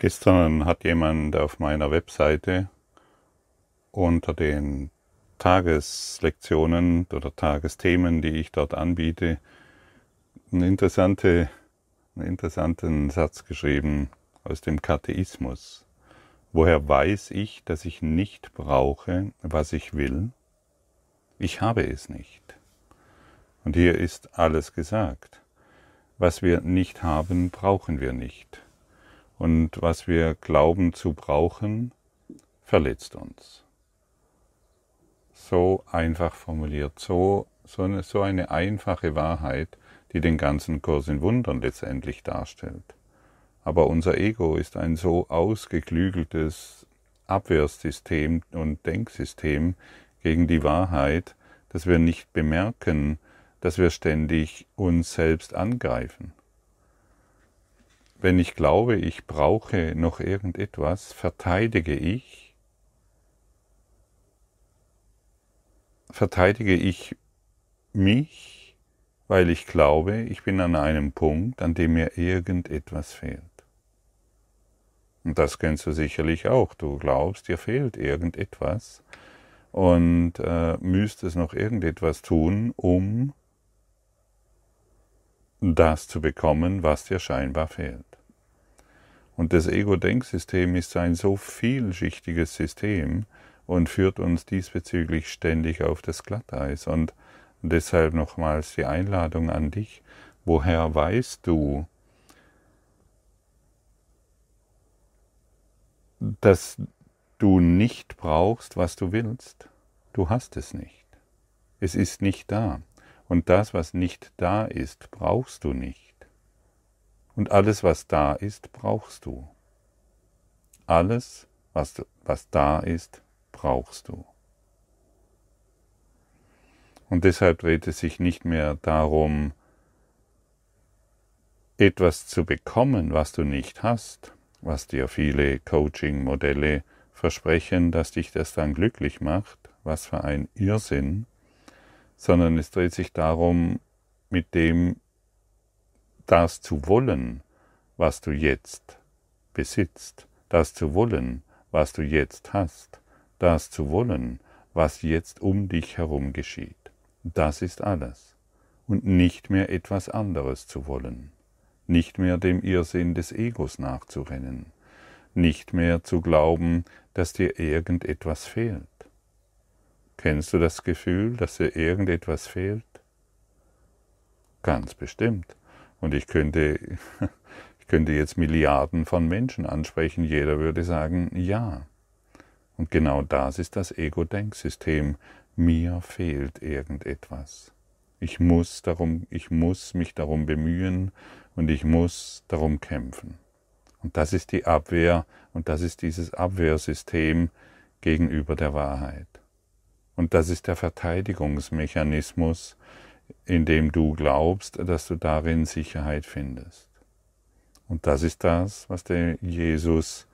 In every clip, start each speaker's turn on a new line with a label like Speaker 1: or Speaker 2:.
Speaker 1: Gestern hat jemand auf meiner Webseite unter den Tageslektionen oder Tagesthemen, die ich dort anbiete, einen, interessante, einen interessanten Satz geschrieben aus dem Katheismus. Woher weiß ich, dass ich nicht brauche, was ich will? Ich habe es nicht. Und hier ist alles gesagt. Was wir nicht haben, brauchen wir nicht. Und was wir glauben zu brauchen, verletzt uns. So einfach formuliert, so, so, eine, so eine einfache Wahrheit, die den ganzen Kurs in Wundern letztendlich darstellt. Aber unser Ego ist ein so ausgeklügeltes Abwehrsystem und Denksystem gegen die Wahrheit, dass wir nicht bemerken, dass wir ständig uns selbst angreifen. Wenn ich glaube, ich brauche noch irgendetwas, verteidige ich, verteidige ich mich, weil ich glaube, ich bin an einem Punkt, an dem mir irgendetwas fehlt. Und das kennst du sicherlich auch. Du glaubst, dir fehlt irgendetwas und äh, müsstest noch irgendetwas tun, um das zu bekommen, was dir scheinbar fehlt. Und das Ego-Denksystem ist ein so vielschichtiges System und führt uns diesbezüglich ständig auf das Glatteis. Und deshalb nochmals die Einladung an dich, woher weißt du, dass du nicht brauchst, was du willst? Du hast es nicht. Es ist nicht da. Und das, was nicht da ist, brauchst du nicht. Und alles, was da ist, brauchst du. Alles, was, was da ist, brauchst du. Und deshalb dreht es sich nicht mehr darum, etwas zu bekommen, was du nicht hast, was dir viele Coaching-Modelle versprechen, dass dich das dann glücklich macht, was für ein Irrsinn, sondern es dreht sich darum, mit dem das zu wollen, was du jetzt besitzt, das zu wollen, was du jetzt hast, das zu wollen, was jetzt um dich herum geschieht. Das ist alles. Und nicht mehr etwas anderes zu wollen, nicht mehr dem Irrsinn des Egos nachzurennen, nicht mehr zu glauben, dass dir irgendetwas fehlt. Kennst du das Gefühl, dass dir irgendetwas fehlt? Ganz bestimmt. Und ich könnte, ich könnte jetzt Milliarden von Menschen ansprechen, jeder würde sagen, ja. Und genau das ist das Ego-Denksystem. Mir fehlt irgendetwas. Ich muss, darum, ich muss mich darum bemühen und ich muss darum kämpfen. Und das ist die Abwehr und das ist dieses Abwehrsystem gegenüber der Wahrheit. Und das ist der Verteidigungsmechanismus, indem du glaubst, dass du darin Sicherheit findest. Und das ist das, was der Jesus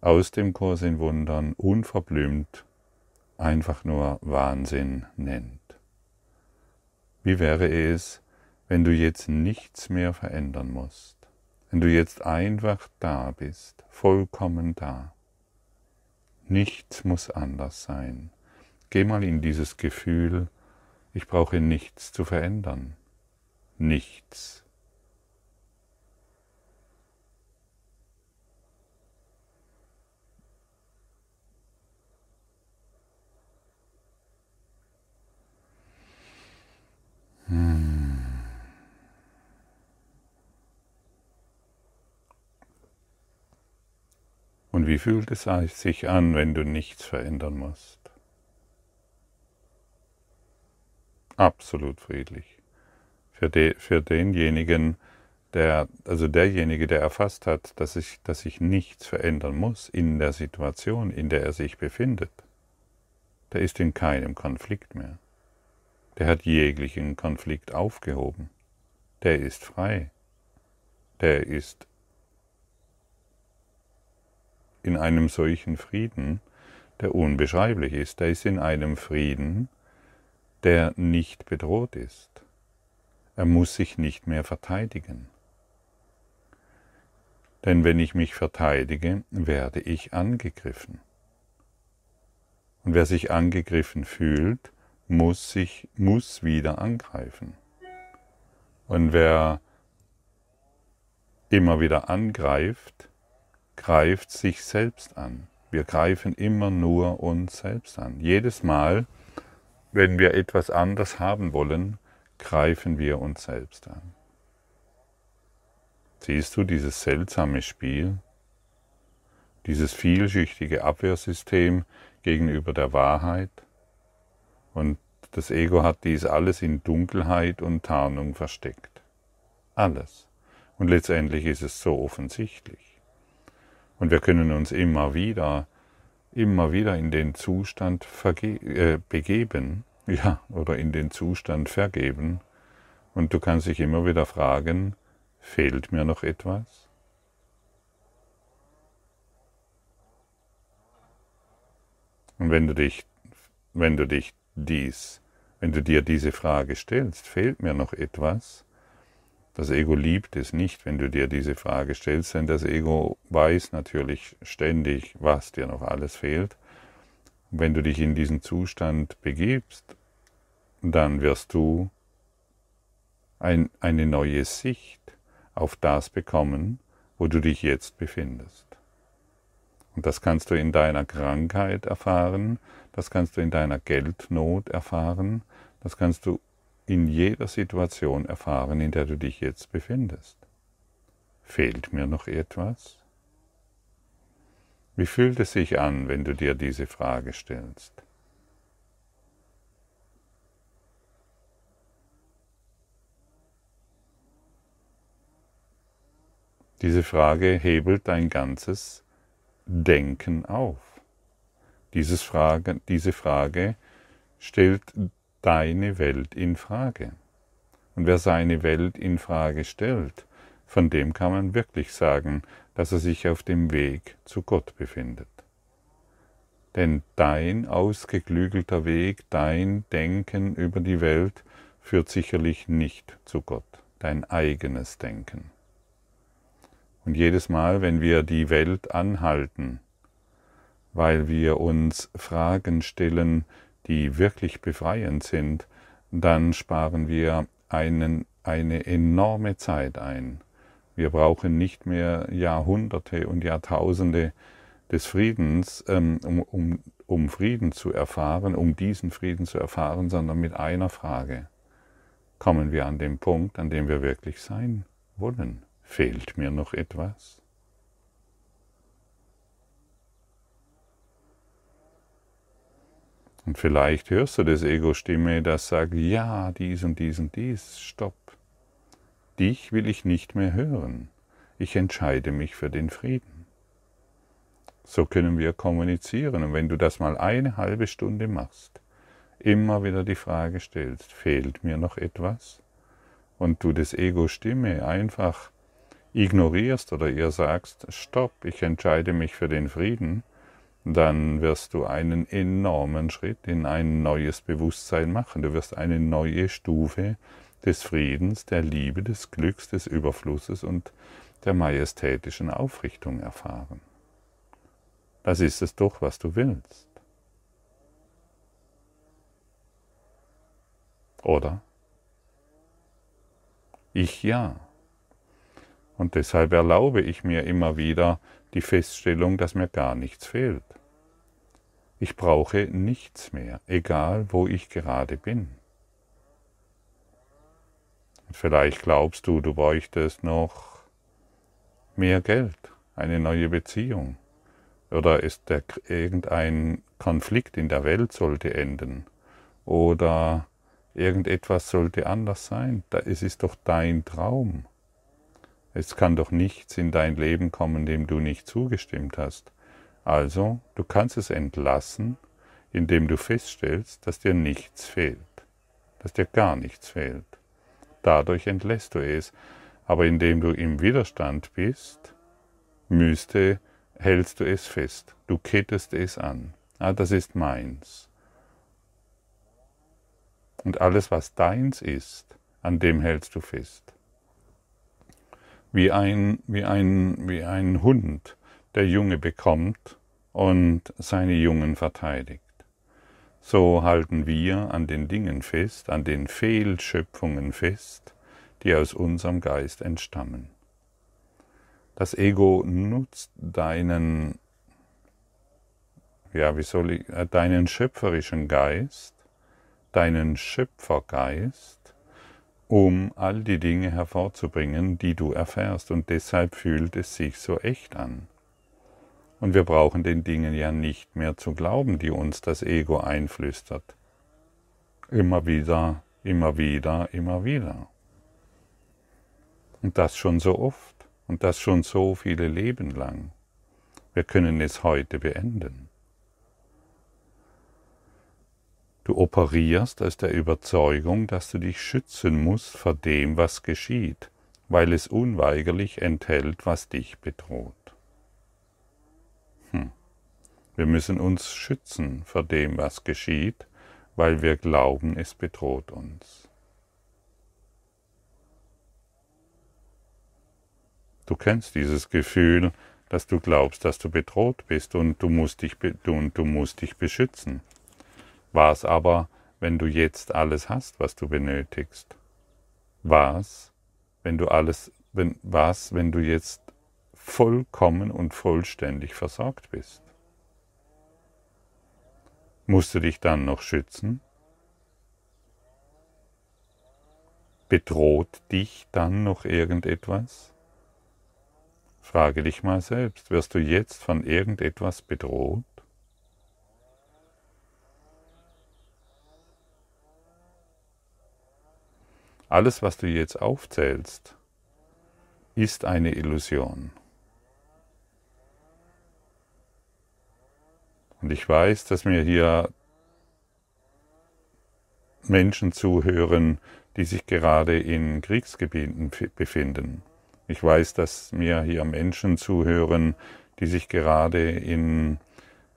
Speaker 1: aus dem Kurs in Wundern unverblümt einfach nur Wahnsinn nennt. Wie wäre es, wenn du jetzt nichts mehr verändern musst, wenn du jetzt einfach da bist, vollkommen da. Nichts muss anders sein. Geh mal in dieses Gefühl, ich brauche nichts zu verändern. Nichts. Hm. Und wie fühlt es sich an, wenn du nichts verändern musst? Absolut friedlich. Für, de, für denjenigen, der, also derjenige, der erfasst hat, dass sich dass ich nichts verändern muss in der Situation, in der er sich befindet, der ist in keinem Konflikt mehr. Der hat jeglichen Konflikt aufgehoben. Der ist frei. Der ist in einem solchen Frieden, der unbeschreiblich ist. Der ist in einem Frieden, der nicht bedroht ist. Er muss sich nicht mehr verteidigen. Denn wenn ich mich verteidige, werde ich angegriffen. Und wer sich angegriffen fühlt, muss sich muss wieder angreifen. Und wer immer wieder angreift, greift sich selbst an. Wir greifen immer nur uns selbst an. Jedes Mal, wenn wir etwas anders haben wollen, greifen wir uns selbst an. Siehst du dieses seltsame Spiel? Dieses vielschichtige Abwehrsystem gegenüber der Wahrheit? Und das Ego hat dies alles in Dunkelheit und Tarnung versteckt. Alles. Und letztendlich ist es so offensichtlich. Und wir können uns immer wieder, immer wieder in den Zustand äh, begeben, ja, oder in den Zustand vergeben. Und du kannst dich immer wieder fragen, fehlt mir noch etwas? Und wenn du dich, wenn du dich dies, wenn du dir diese Frage stellst, fehlt mir noch etwas? Das Ego liebt es nicht, wenn du dir diese Frage stellst, denn das Ego weiß natürlich ständig, was dir noch alles fehlt. Wenn du dich in diesen Zustand begibst, dann wirst du ein, eine neue Sicht auf das bekommen, wo du dich jetzt befindest. Und das kannst du in deiner Krankheit erfahren, das kannst du in deiner Geldnot erfahren, das kannst du in jeder Situation erfahren, in der du dich jetzt befindest. Fehlt mir noch etwas? Wie fühlt es sich an, wenn du dir diese Frage stellst? Diese Frage hebelt dein ganzes Denken auf. Frage, diese Frage stellt deine Welt in Frage. Und wer seine Welt in Frage stellt, von dem kann man wirklich sagen, dass er sich auf dem Weg zu Gott befindet. Denn dein ausgeklügelter Weg, dein Denken über die Welt führt sicherlich nicht zu Gott, dein eigenes Denken. Und jedes Mal, wenn wir die Welt anhalten, weil wir uns Fragen stellen, die wirklich befreiend sind, dann sparen wir einen, eine enorme Zeit ein. Wir brauchen nicht mehr Jahrhunderte und Jahrtausende des Friedens, ähm, um, um, um Frieden zu erfahren, um diesen Frieden zu erfahren, sondern mit einer Frage kommen wir an den Punkt, an dem wir wirklich sein wollen. Fehlt mir noch etwas? Und vielleicht hörst du das Ego-Stimme, das sagt, ja, dies und dies und dies, stopp. Dich will ich nicht mehr hören. Ich entscheide mich für den Frieden. So können wir kommunizieren. Und wenn du das mal eine halbe Stunde machst, immer wieder die Frage stellst, fehlt mir noch etwas? Und du das Ego-Stimme einfach ignorierst oder ihr sagst, stopp, ich entscheide mich für den Frieden, dann wirst du einen enormen Schritt in ein neues Bewusstsein machen. Du wirst eine neue Stufe des Friedens, der Liebe, des Glücks, des Überflusses und der majestätischen Aufrichtung erfahren. Das ist es doch, was du willst. Oder? Ich ja. Und deshalb erlaube ich mir immer wieder die Feststellung, dass mir gar nichts fehlt. Ich brauche nichts mehr, egal wo ich gerade bin. Vielleicht glaubst du, du bräuchtest noch mehr Geld, eine neue Beziehung. Oder ist der, irgendein Konflikt in der Welt sollte enden. Oder irgendetwas sollte anders sein. Es ist doch dein Traum. Es kann doch nichts in dein Leben kommen, dem du nicht zugestimmt hast. Also, du kannst es entlassen, indem du feststellst, dass dir nichts fehlt, dass dir gar nichts fehlt. Dadurch entlässt du es, aber indem du im Widerstand bist, müsste, hältst du es fest, du kettest es an. Ah, das ist meins. Und alles, was deins ist, an dem hältst du fest. wie ein, wie ein, wie ein Hund, der Junge bekommt und seine Jungen verteidigt. So halten wir an den Dingen fest, an den Fehlschöpfungen fest, die aus unserem Geist entstammen. Das Ego nutzt deinen, ja, wie soll ich, äh, deinen schöpferischen Geist, deinen Schöpfergeist, um all die Dinge hervorzubringen, die du erfährst. Und deshalb fühlt es sich so echt an. Und wir brauchen den Dingen ja nicht mehr zu glauben, die uns das Ego einflüstert. Immer wieder, immer wieder, immer wieder. Und das schon so oft. Und das schon so viele Leben lang. Wir können es heute beenden. Du operierst aus der Überzeugung, dass du dich schützen musst vor dem, was geschieht, weil es unweigerlich enthält, was dich bedroht. Wir müssen uns schützen vor dem, was geschieht, weil wir glauben, es bedroht uns. Du kennst dieses Gefühl, dass du glaubst, dass du bedroht bist und du musst dich, und du musst dich beschützen. Was aber, wenn du jetzt alles hast, was du benötigst? Was, wenn du alles, wenn, was, wenn du jetzt vollkommen und vollständig versorgt bist? Musst du dich dann noch schützen? Bedroht dich dann noch irgendetwas? Frage dich mal selbst, wirst du jetzt von irgendetwas bedroht? Alles, was du jetzt aufzählst, ist eine Illusion. Und ich weiß, dass mir hier Menschen zuhören, die sich gerade in Kriegsgebieten befinden. Ich weiß, dass mir hier Menschen zuhören, die sich gerade in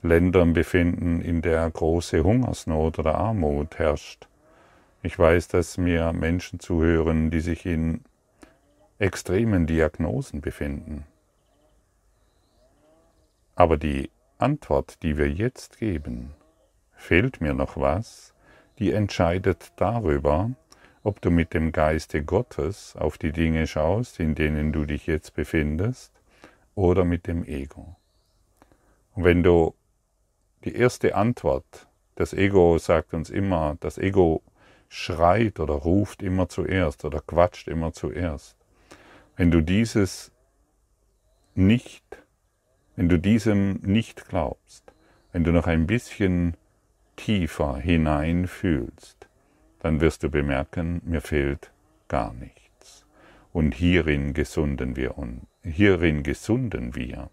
Speaker 1: Ländern befinden, in der große Hungersnot oder Armut herrscht. Ich weiß, dass mir Menschen zuhören, die sich in extremen Diagnosen befinden. Aber die Antwort, die wir jetzt geben, fehlt mir noch was, die entscheidet darüber, ob du mit dem Geiste Gottes auf die Dinge schaust, in denen du dich jetzt befindest, oder mit dem Ego. Und wenn du die erste Antwort, das Ego sagt uns immer, das Ego schreit oder ruft immer zuerst oder quatscht immer zuerst. Wenn du dieses nicht, wenn du diesem nicht glaubst, wenn du noch ein bisschen tiefer hineinfühlst, dann wirst du bemerken, mir fehlt gar nichts. Und hierin gesunden wir und hierin gesunden wir.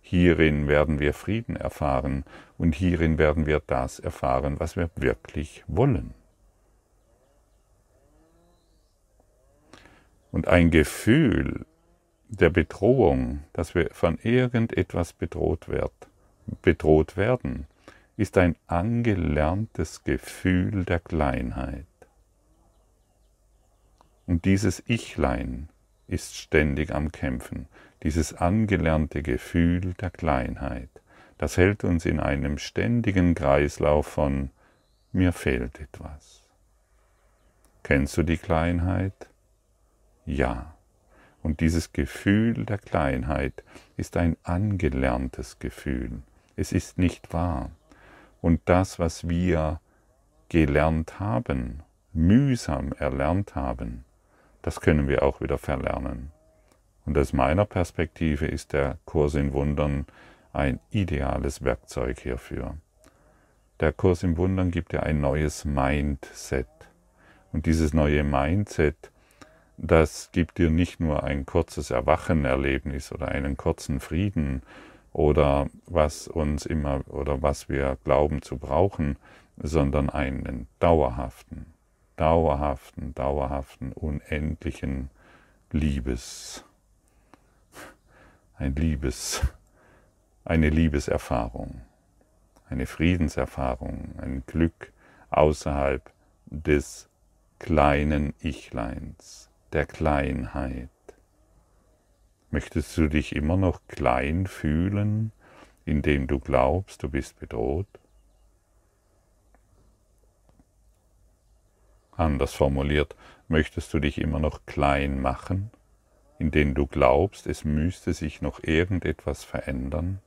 Speaker 1: Hierin werden wir Frieden erfahren und hierin werden wir das erfahren, was wir wirklich wollen. Und ein Gefühl der Bedrohung, dass wir von irgendetwas bedroht, wird, bedroht werden, ist ein angelerntes Gefühl der Kleinheit. Und dieses Ichlein ist ständig am Kämpfen, dieses angelernte Gefühl der Kleinheit, das hält uns in einem ständigen Kreislauf von mir fehlt etwas. Kennst du die Kleinheit? Ja. Und dieses Gefühl der Kleinheit ist ein angelerntes Gefühl. Es ist nicht wahr. Und das, was wir gelernt haben, mühsam erlernt haben, das können wir auch wieder verlernen. Und aus meiner Perspektive ist der Kurs in Wundern ein ideales Werkzeug hierfür. Der Kurs im Wundern gibt ja ein neues Mindset. Und dieses neue Mindset, das gibt dir nicht nur ein kurzes Erwachenerlebnis oder einen kurzen Frieden oder was uns immer oder was wir glauben zu brauchen, sondern einen dauerhaften, dauerhaften, dauerhaften, unendlichen Liebes, ein Liebes, eine Liebeserfahrung, eine Friedenserfahrung, ein Glück außerhalb des kleinen Ichleins, der Kleinheit. Möchtest du dich immer noch klein fühlen, indem du glaubst, du bist bedroht? Anders formuliert, möchtest du dich immer noch klein machen, indem du glaubst, es müsste sich noch irgendetwas verändern?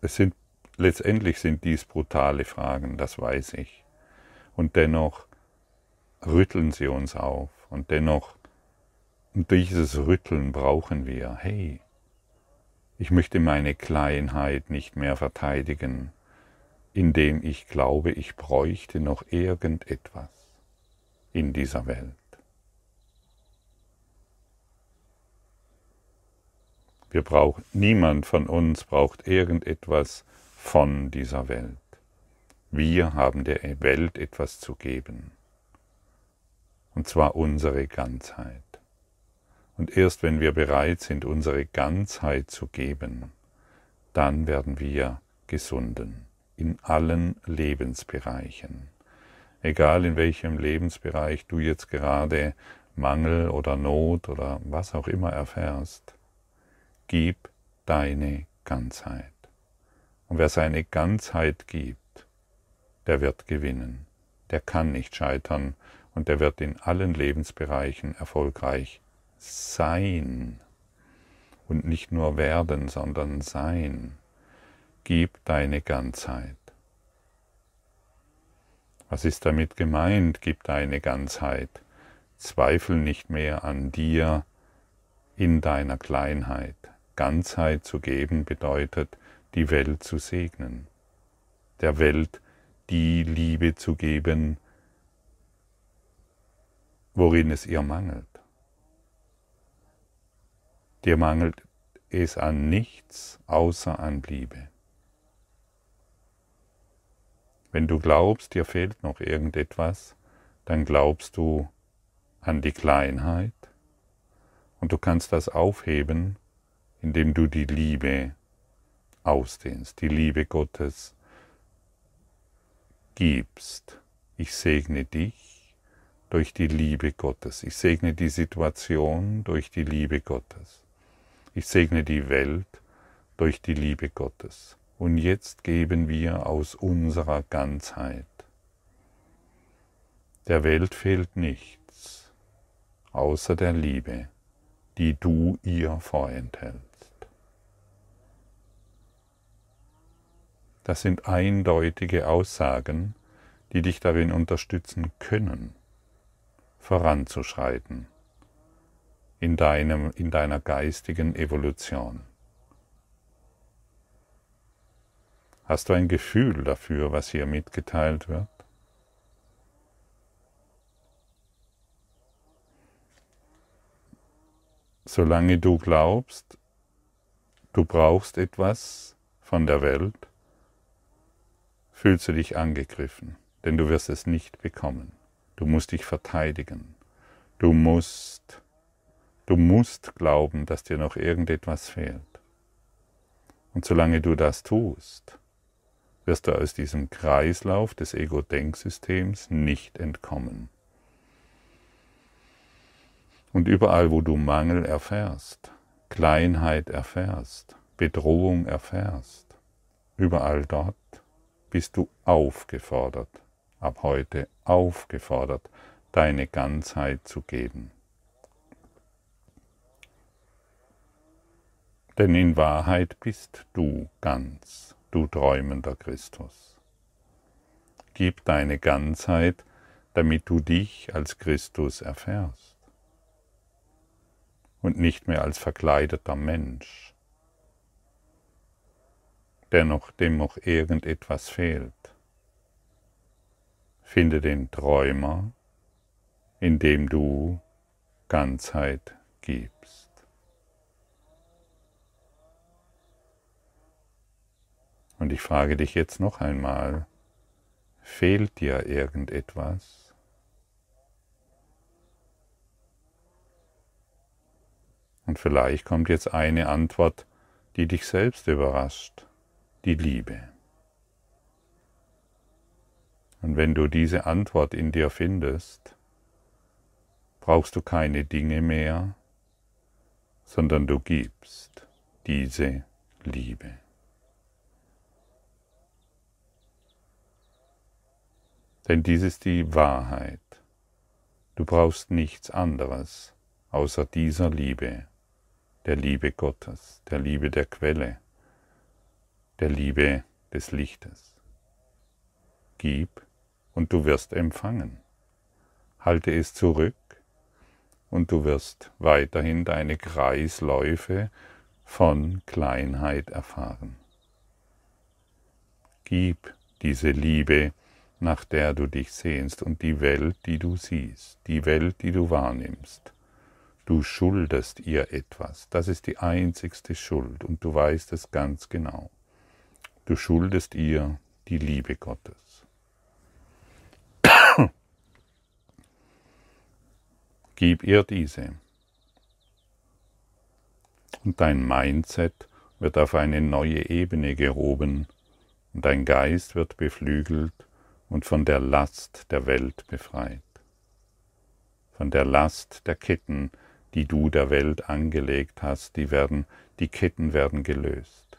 Speaker 1: Es sind letztendlich sind dies brutale Fragen, das weiß ich. Und dennoch rütteln sie uns auf und dennoch dieses Rütteln brauchen wir. Hey, ich möchte meine Kleinheit nicht mehr verteidigen indem ich glaube, ich bräuchte noch irgendetwas in dieser Welt. Wir brauchen, niemand von uns braucht irgendetwas von dieser Welt. Wir haben der Welt etwas zu geben. Und zwar unsere Ganzheit. Und erst wenn wir bereit sind, unsere Ganzheit zu geben, dann werden wir gesunden in allen Lebensbereichen. Egal in welchem Lebensbereich du jetzt gerade Mangel oder Not oder was auch immer erfährst, gib deine Ganzheit. Und wer seine Ganzheit gibt, der wird gewinnen, der kann nicht scheitern und der wird in allen Lebensbereichen erfolgreich sein. Und nicht nur werden, sondern sein. Gib deine Ganzheit. Was ist damit gemeint? Gib deine Ganzheit. Zweifel nicht mehr an dir in deiner Kleinheit. Ganzheit zu geben bedeutet, die Welt zu segnen, der Welt die Liebe zu geben, worin es ihr mangelt. Dir mangelt es an nichts außer an Liebe. Wenn du glaubst, dir fehlt noch irgendetwas, dann glaubst du an die Kleinheit und du kannst das aufheben, indem du die Liebe ausdehnst, die Liebe Gottes gibst. Ich segne dich durch die Liebe Gottes. Ich segne die Situation durch die Liebe Gottes. Ich segne die Welt durch die Liebe Gottes und jetzt geben wir aus unserer Ganzheit. Der Welt fehlt nichts außer der Liebe, die du ihr vorenthältst. Das sind eindeutige Aussagen, die dich darin unterstützen können, voranzuschreiten in, deinem, in deiner geistigen Evolution. Hast du ein Gefühl dafür, was hier mitgeteilt wird? Solange du glaubst, du brauchst etwas von der Welt, fühlst du dich angegriffen, denn du wirst es nicht bekommen. Du musst dich verteidigen. Du musst, du musst glauben, dass dir noch irgendetwas fehlt. Und solange du das tust, wirst du aus diesem Kreislauf des Ego-Denksystems nicht entkommen. Und überall, wo du Mangel erfährst, Kleinheit erfährst, Bedrohung erfährst, überall dort bist du aufgefordert, ab heute aufgefordert, deine Ganzheit zu geben. Denn in Wahrheit bist du ganz du träumender Christus. Gib deine Ganzheit, damit du dich als Christus erfährst und nicht mehr als verkleideter Mensch, der noch, dem noch irgendetwas fehlt. Finde den Träumer, indem du Ganzheit gibst. Und ich frage dich jetzt noch einmal, fehlt dir irgendetwas? Und vielleicht kommt jetzt eine Antwort, die dich selbst überrascht, die Liebe. Und wenn du diese Antwort in dir findest, brauchst du keine Dinge mehr, sondern du gibst diese Liebe. Denn dies ist die Wahrheit. Du brauchst nichts anderes außer dieser Liebe, der Liebe Gottes, der Liebe der Quelle, der Liebe des Lichtes. Gib und du wirst empfangen. Halte es zurück und du wirst weiterhin deine Kreisläufe von Kleinheit erfahren. Gib diese Liebe, nach der du dich sehnst und die Welt, die du siehst, die Welt, die du wahrnimmst. Du schuldest ihr etwas, das ist die einzigste Schuld und du weißt es ganz genau. Du schuldest ihr die Liebe Gottes. Gib ihr diese. Und dein Mindset wird auf eine neue Ebene gehoben und dein Geist wird beflügelt und von der Last der Welt befreit. Von der Last der Ketten, die du der Welt angelegt hast, die werden, die Ketten werden gelöst.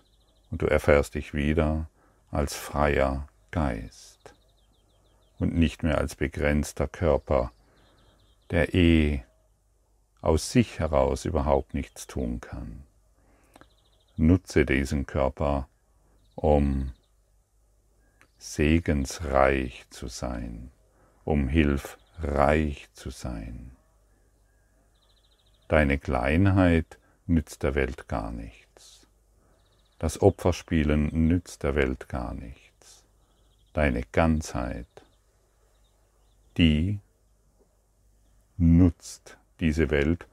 Speaker 1: Und du erfährst dich wieder als freier Geist und nicht mehr als begrenzter Körper, der eh aus sich heraus überhaupt nichts tun kann. Nutze diesen Körper, um segensreich zu sein, um hilfreich zu sein. Deine Kleinheit nützt der Welt gar nichts. Das Opferspielen nützt der Welt gar nichts. Deine Ganzheit, die nutzt diese Welt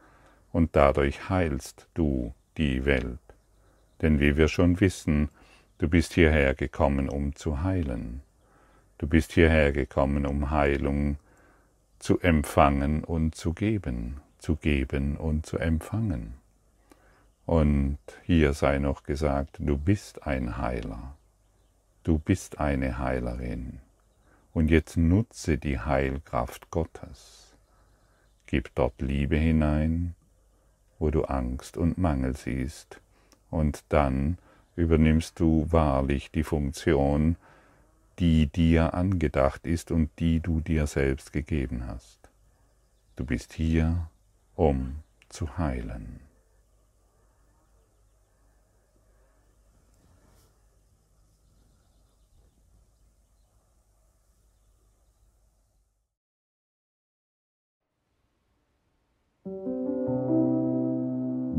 Speaker 1: und dadurch heilst du die Welt. Denn wie wir schon wissen, Du bist hierher gekommen, um zu heilen. Du bist hierher gekommen, um Heilung zu empfangen und zu geben, zu geben und zu empfangen. Und hier sei noch gesagt, du bist ein Heiler, du bist eine Heilerin. Und jetzt nutze die Heilkraft Gottes. Gib dort Liebe hinein, wo du Angst und Mangel siehst, und dann übernimmst du wahrlich die Funktion, die dir angedacht ist und die du dir selbst gegeben hast. Du bist hier, um zu heilen.